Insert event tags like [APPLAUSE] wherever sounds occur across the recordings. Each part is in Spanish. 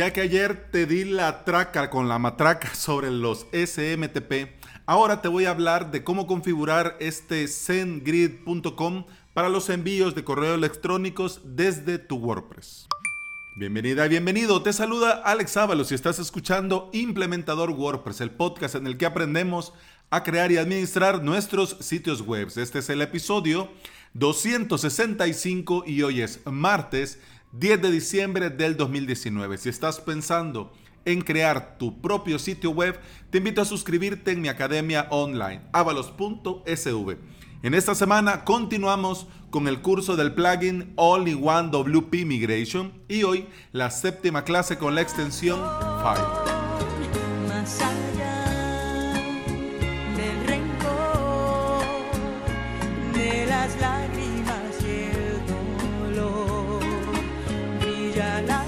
Ya que ayer te di la traca con la matraca [LAUGHS] sobre los SMTP, ahora te voy a hablar de cómo configurar este zengrid.com para los envíos de correo electrónicos desde tu WordPress. Bienvenida y bienvenido. Te saluda Alex Ábalos y estás escuchando Implementador WordPress, el podcast en el que aprendemos a crear y administrar nuestros sitios web. Este es el episodio 265 y hoy es martes 10 de diciembre del 2019. Si estás pensando en crear tu propio sitio web, te invito a suscribirte en mi academia online, avalos.sv. En esta semana continuamos con el curso del plugin All-in-One WP Migration y hoy la séptima clase con la extensión File. Jana.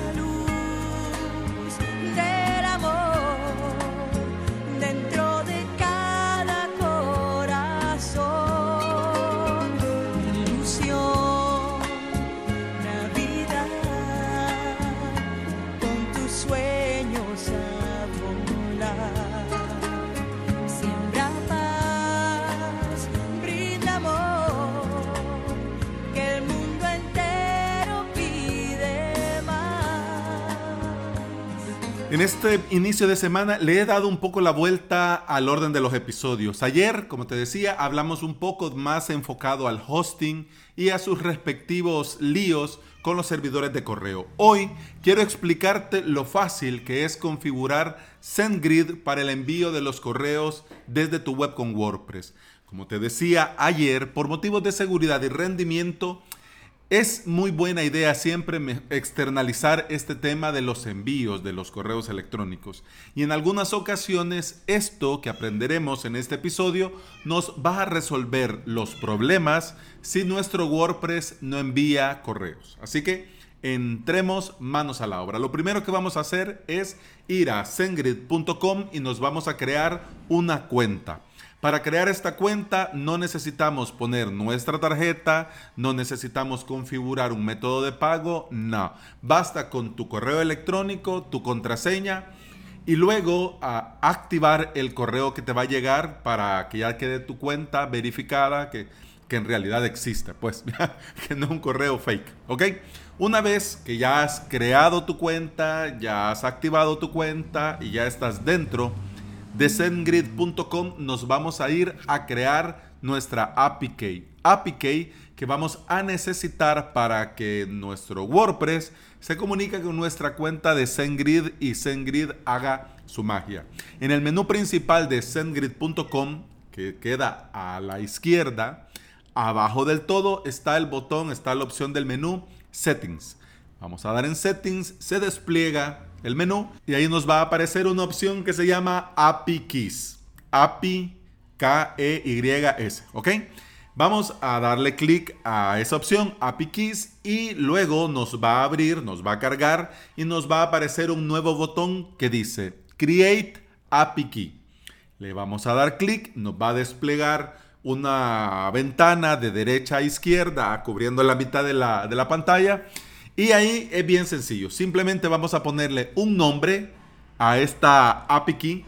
En este inicio de semana le he dado un poco la vuelta al orden de los episodios. Ayer, como te decía, hablamos un poco más enfocado al hosting y a sus respectivos líos con los servidores de correo. Hoy quiero explicarte lo fácil que es configurar SendGrid para el envío de los correos desde tu web con WordPress. Como te decía ayer, por motivos de seguridad y rendimiento, es muy buena idea siempre externalizar este tema de los envíos de los correos electrónicos. Y en algunas ocasiones esto que aprenderemos en este episodio nos va a resolver los problemas si nuestro WordPress no envía correos. Así que entremos manos a la obra. Lo primero que vamos a hacer es ir a sengrid.com y nos vamos a crear una cuenta. Para crear esta cuenta no necesitamos poner nuestra tarjeta, no necesitamos configurar un método de pago, no. Basta con tu correo electrónico, tu contraseña y luego a activar el correo que te va a llegar para que ya quede tu cuenta verificada, que, que en realidad existe, pues, [LAUGHS] que no es un correo fake, ¿ok? Una vez que ya has creado tu cuenta, ya has activado tu cuenta y ya estás dentro, de SendGrid.com nos vamos a ir a crear nuestra API API que vamos a necesitar para que nuestro WordPress se comunique con nuestra cuenta de SendGrid y SendGrid haga su magia. En el menú principal de SendGrid.com, que queda a la izquierda, abajo del todo está el botón, está la opción del menú Settings. Vamos a dar en Settings, se despliega el menú y ahí nos va a aparecer una opción que se llama API Keys. API K-E-Y-S, ¿ok? Vamos a darle clic a esa opción, API Keys, y luego nos va a abrir, nos va a cargar y nos va a aparecer un nuevo botón que dice Create API Key. Le vamos a dar clic, nos va a desplegar una ventana de derecha a izquierda cubriendo la mitad de la, de la pantalla y ahí es bien sencillo. Simplemente vamos a ponerle un nombre a esta API key.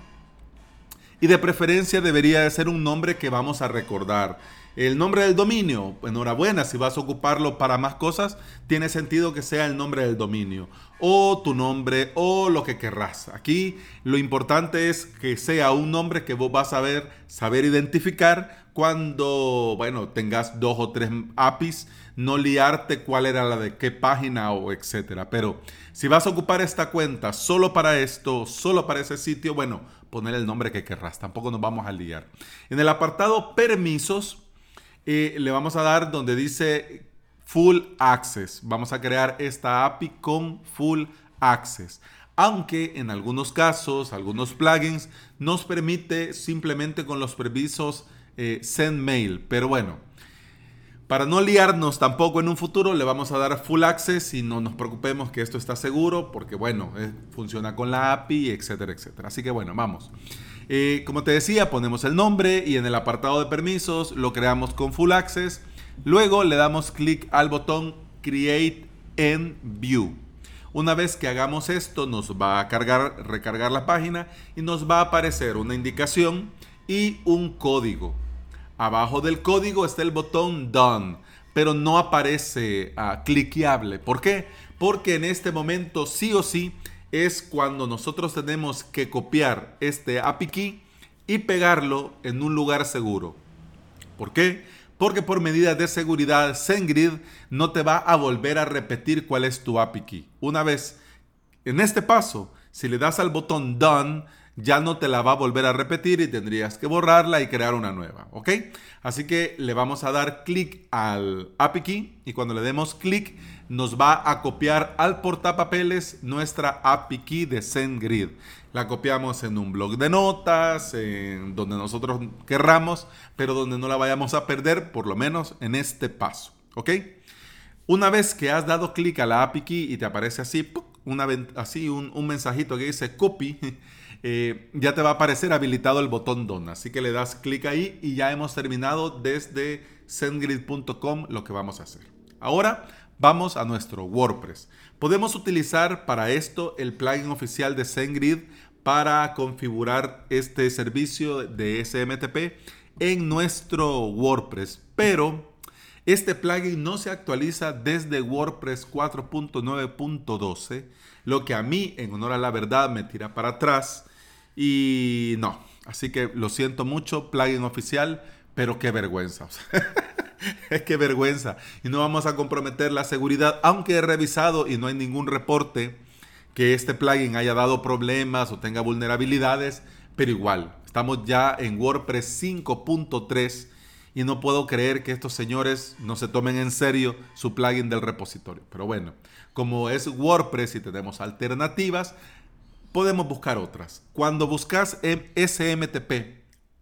Y de preferencia debería de ser un nombre que vamos a recordar. El nombre del dominio, enhorabuena, si vas a ocuparlo para más cosas, tiene sentido que sea el nombre del dominio. O tu nombre, o lo que querrás. Aquí lo importante es que sea un nombre que vos vas a ver, saber identificar cuando, bueno, tengas dos o tres APIs no liarte cuál era la de qué página o etcétera. Pero si vas a ocupar esta cuenta solo para esto, solo para ese sitio, bueno, poner el nombre que querrás. Tampoco nos vamos a liar. En el apartado permisos, eh, le vamos a dar donde dice Full Access. Vamos a crear esta API con Full Access. Aunque en algunos casos, algunos plugins, nos permite simplemente con los permisos eh, send mail. Pero bueno, para no liarnos tampoco en un futuro, le vamos a dar full access y no nos preocupemos que esto está seguro, porque bueno, eh, funciona con la API, etcétera, etcétera. Así que bueno, vamos. Eh, como te decía, ponemos el nombre y en el apartado de permisos lo creamos con full access. Luego le damos clic al botón Create en View. Una vez que hagamos esto, nos va a cargar, recargar la página y nos va a aparecer una indicación y un código. Abajo del código está el botón Done, pero no aparece uh, cliqueable. ¿Por qué? Porque en este momento sí o sí es cuando nosotros tenemos que copiar este API key y pegarlo en un lugar seguro. ¿Por qué? Porque por medidas de seguridad, SendGrid no te va a volver a repetir cuál es tu API key. Una vez en este paso, si le das al botón Done, ya no te la va a volver a repetir y tendrías que borrarla y crear una nueva, ¿ok? Así que le vamos a dar clic al API key y cuando le demos clic nos va a copiar al portapapeles nuestra API key de SendGrid. La copiamos en un blog de notas, en donde nosotros querramos, pero donde no la vayamos a perder, por lo menos en este paso, ¿ok? Una vez que has dado clic a la API key y te aparece así, así un, un mensajito que dice copy, Eh, ya te va a aparecer habilitado el botón Don. Así que le das clic ahí y ya hemos terminado desde sendgrid.com lo que vamos a hacer. Ahora vamos a nuestro WordPress. Podemos utilizar para esto el plugin oficial de SendGrid para configurar este servicio de SMTP en nuestro WordPress. Pero este plugin no se actualiza desde WordPress 4.9.12, lo que a mí, en honor a la verdad, me tira para atrás y no, así que lo siento mucho, plugin oficial, pero qué vergüenza. [LAUGHS] es que vergüenza. Y no vamos a comprometer la seguridad, aunque he revisado y no hay ningún reporte que este plugin haya dado problemas o tenga vulnerabilidades, pero igual, estamos ya en WordPress 5.3 y no puedo creer que estos señores no se tomen en serio su plugin del repositorio. Pero bueno, como es WordPress y tenemos alternativas, podemos buscar otras. Cuando buscas SMTP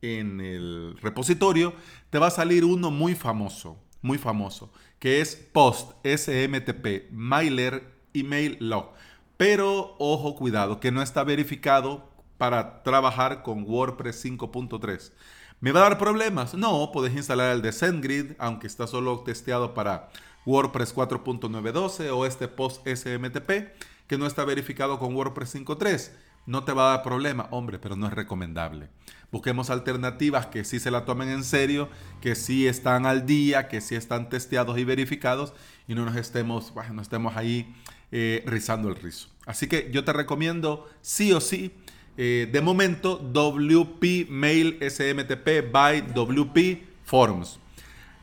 en el repositorio, te va a salir uno muy famoso, muy famoso, que es Post SMTP Mailer Email Log. Pero ojo, cuidado, que no está verificado para trabajar con WordPress 5.3. ¿Me va a dar problemas? No, puedes instalar el de SendGrid, aunque está solo testeado para WordPress 4.912 o este Post SMTP que no está verificado con WordPress 5.3. No te va a dar problema, hombre, pero no es recomendable. Busquemos alternativas que sí se la tomen en serio, que sí están al día, que sí están testeados y verificados y no nos estemos, bueno, no estemos ahí eh, rizando el rizo. Así que yo te recomiendo sí o sí, eh, de momento, WP Mail SMTP by WP Forms.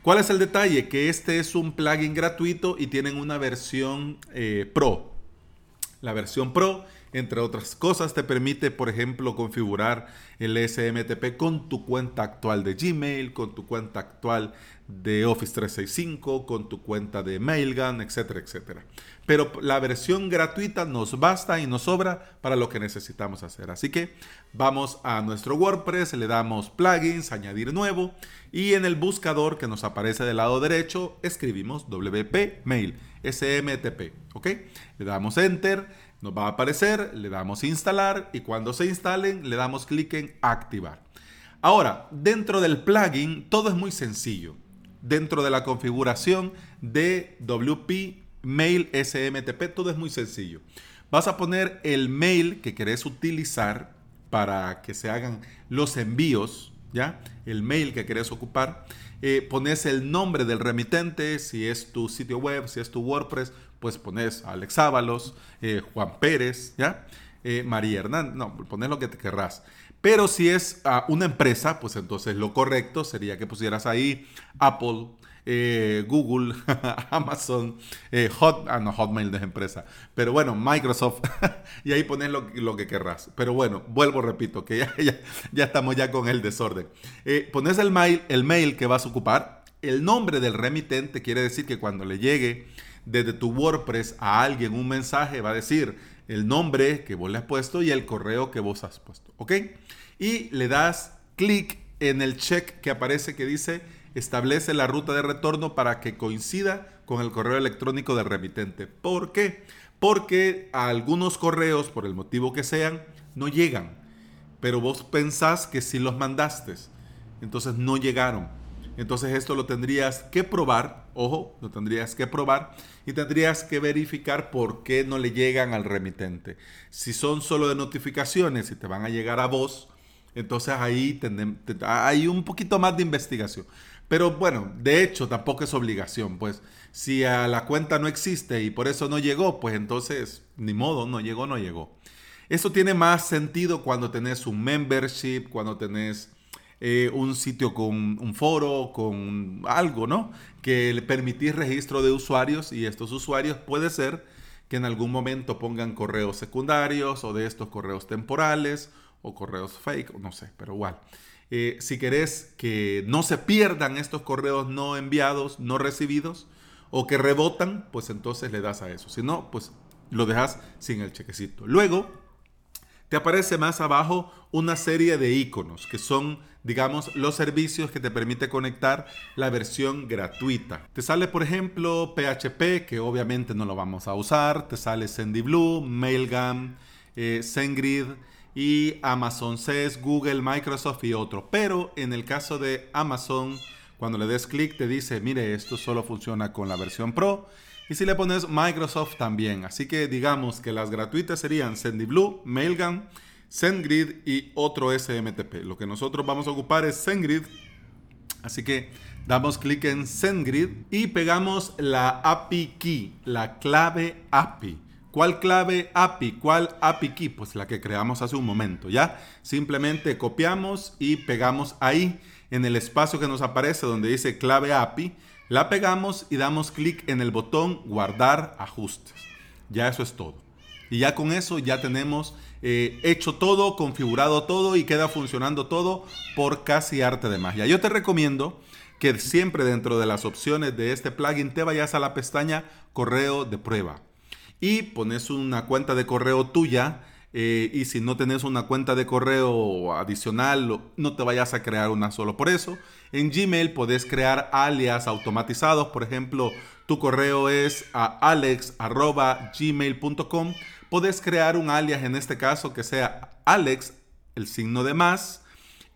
¿Cuál es el detalle? Que este es un plugin gratuito y tienen una versión eh, pro. La versión Pro, entre otras cosas, te permite, por ejemplo, configurar el SMTP con tu cuenta actual de Gmail, con tu cuenta actual de Office 365, con tu cuenta de Mailgun, etcétera, etcétera. Pero la versión gratuita nos basta y nos sobra para lo que necesitamos hacer. Así que vamos a nuestro WordPress, le damos plugins, añadir nuevo y en el buscador que nos aparece del lado derecho escribimos WP Mail SMTP, ¿ok? Le damos Enter, nos va a aparecer, le damos Instalar y cuando se instalen le damos clic en Activar. Ahora, dentro del plugin todo es muy sencillo. Dentro de la configuración de WP Mail SMTP todo es muy sencillo. Vas a poner el mail que querés utilizar para que se hagan los envíos, ¿ya? El mail que querés ocupar eh, pones el nombre del remitente, si es tu sitio web, si es tu WordPress, pues pones Alex Ábalos, eh, Juan Pérez, ¿ya? Eh, María Hernández, no, pones lo que te querrás. Pero si es ah, una empresa, pues entonces lo correcto sería que pusieras ahí Apple, eh, Google, [LAUGHS] Amazon, eh, Hot, ah, no, Hotmail de empresa, pero bueno, Microsoft, [LAUGHS] y ahí pones lo, que querrás. Pero bueno, vuelvo, repito, que [LAUGHS] ya, ya, estamos ya con el desorden. Eh, pones el mail, el mail que vas a ocupar, el nombre del remitente quiere decir que cuando le llegue desde tu WordPress a alguien un mensaje, va a decir el nombre que vos le has puesto y el correo que vos has puesto, ¿ok? Y le das clic en el check que aparece que dice establece la ruta de retorno para que coincida con el correo electrónico del remitente. ¿Por qué? Porque algunos correos, por el motivo que sean, no llegan. Pero vos pensás que sí los mandaste. Entonces no llegaron. Entonces esto lo tendrías que probar, ojo, lo tendrías que probar y tendrías que verificar por qué no le llegan al remitente. Si son solo de notificaciones y te van a llegar a vos, entonces ahí hay un poquito más de investigación. Pero bueno, de hecho tampoco es obligación, pues si a la cuenta no existe y por eso no llegó, pues entonces ni modo, no llegó, no llegó. Eso tiene más sentido cuando tenés un membership, cuando tenés eh, un sitio con un foro, con algo, ¿no? Que le permitís registro de usuarios y estos usuarios puede ser que en algún momento pongan correos secundarios o de estos correos temporales o correos fake, no sé, pero igual. Eh, si querés que no se pierdan estos correos no enviados, no recibidos o que rebotan, pues entonces le das a eso. Si no, pues lo dejas sin el chequecito. Luego, te aparece más abajo una serie de iconos que son, digamos, los servicios que te permite conectar la versión gratuita. Te sale, por ejemplo, PHP, que obviamente no lo vamos a usar. Te sale SendyBlue, Mailgun, eh, SendGrid y Amazon SES, Google, Microsoft y otro. Pero en el caso de Amazon, cuando le des clic te dice, mire, esto solo funciona con la versión Pro y si le pones Microsoft también. Así que digamos que las gratuitas serían SendyBlue, Mailgun, SendGrid y otro SMTP. Lo que nosotros vamos a ocupar es SendGrid. Así que damos clic en SendGrid y pegamos la API key, la clave API. ¿Cuál clave API? ¿Cuál API key? Pues la que creamos hace un momento, ¿ya? Simplemente copiamos y pegamos ahí en el espacio que nos aparece donde dice clave API la pegamos y damos clic en el botón guardar ajustes. Ya eso es todo. Y ya con eso ya tenemos eh, hecho todo, configurado todo y queda funcionando todo por casi arte de magia. Yo te recomiendo que siempre dentro de las opciones de este plugin te vayas a la pestaña correo de prueba y pones una cuenta de correo tuya eh, y si no tenés una cuenta de correo adicional, no te vayas a crear una solo por eso. En Gmail podés crear alias automatizados. Por ejemplo, tu correo es a alex.gmail.com. Podés crear un alias en este caso que sea alex, el signo de más,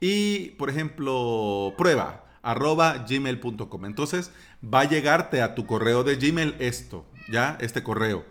y por ejemplo, prueba arroba gmail.com. Entonces va a llegarte a tu correo de Gmail esto, ya, este correo.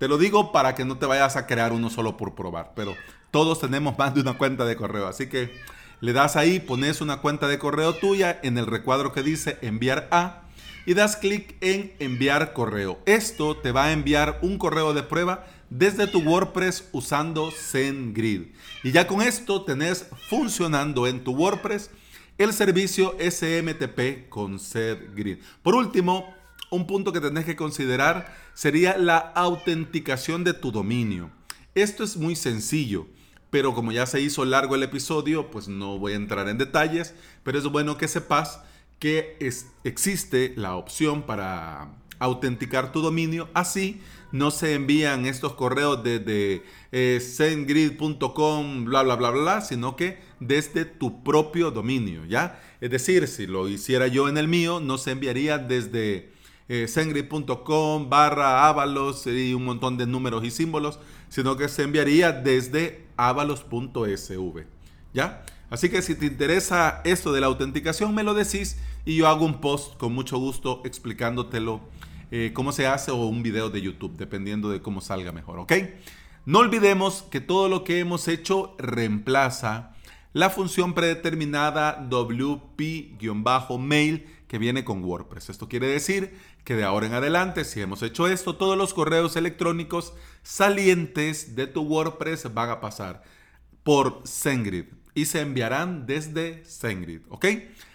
Te lo digo para que no te vayas a crear uno solo por probar, pero todos tenemos más de una cuenta de correo, así que le das ahí, pones una cuenta de correo tuya en el recuadro que dice enviar a y das clic en enviar correo. Esto te va a enviar un correo de prueba desde tu WordPress usando SendGrid. Y ya con esto tenés funcionando en tu WordPress el servicio SMTP con SendGrid. Por último, un punto que tenés que considerar sería la autenticación de tu dominio. Esto es muy sencillo, pero como ya se hizo largo el episodio, pues no voy a entrar en detalles, pero es bueno que sepas que existe la opción para autenticar tu dominio. Así no se envían estos correos desde eh, sendgrid.com, bla, bla, bla, bla, sino que desde tu propio dominio, ¿ya? Es decir, si lo hiciera yo en el mío, no se enviaría desde eh, barra avalos y un montón de números y símbolos, sino que se enviaría desde avalos.sv. ¿Ya? Así que si te interesa esto de la autenticación, me lo decís y yo hago un post con mucho gusto explicándotelo eh, cómo se hace o un video de YouTube, dependiendo de cómo salga mejor, ¿ok? No olvidemos que todo lo que hemos hecho reemplaza la función predeterminada wp-mail que viene con WordPress. Esto quiere decir que de ahora en adelante, si hemos hecho esto, todos los correos electrónicos salientes de tu WordPress van a pasar por SendGrid y se enviarán desde SendGrid, ¿ok?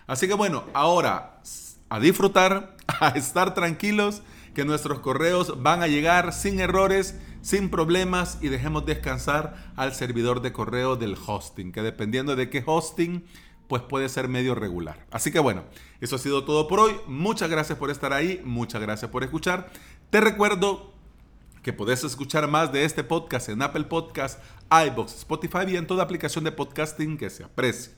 Así que bueno, ahora a disfrutar, [LAUGHS] a estar tranquilos, que nuestros correos van a llegar sin errores, sin problemas y dejemos descansar al servidor de correo del hosting, que dependiendo de qué hosting pues puede ser medio regular. Así que bueno, eso ha sido todo por hoy. Muchas gracias por estar ahí, muchas gracias por escuchar. Te recuerdo que podés escuchar más de este podcast en Apple Podcast, iBox, Spotify y en toda aplicación de podcasting que se aprecie.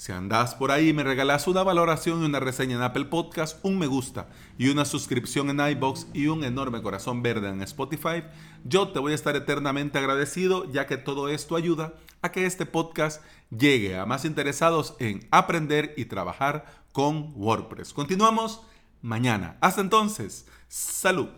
Si andás por ahí, me regalás una valoración y una reseña en Apple Podcast, un me gusta y una suscripción en iBox y un enorme corazón verde en Spotify. Yo te voy a estar eternamente agradecido, ya que todo esto ayuda a que este podcast llegue a más interesados en aprender y trabajar con WordPress. Continuamos mañana. Hasta entonces, salud.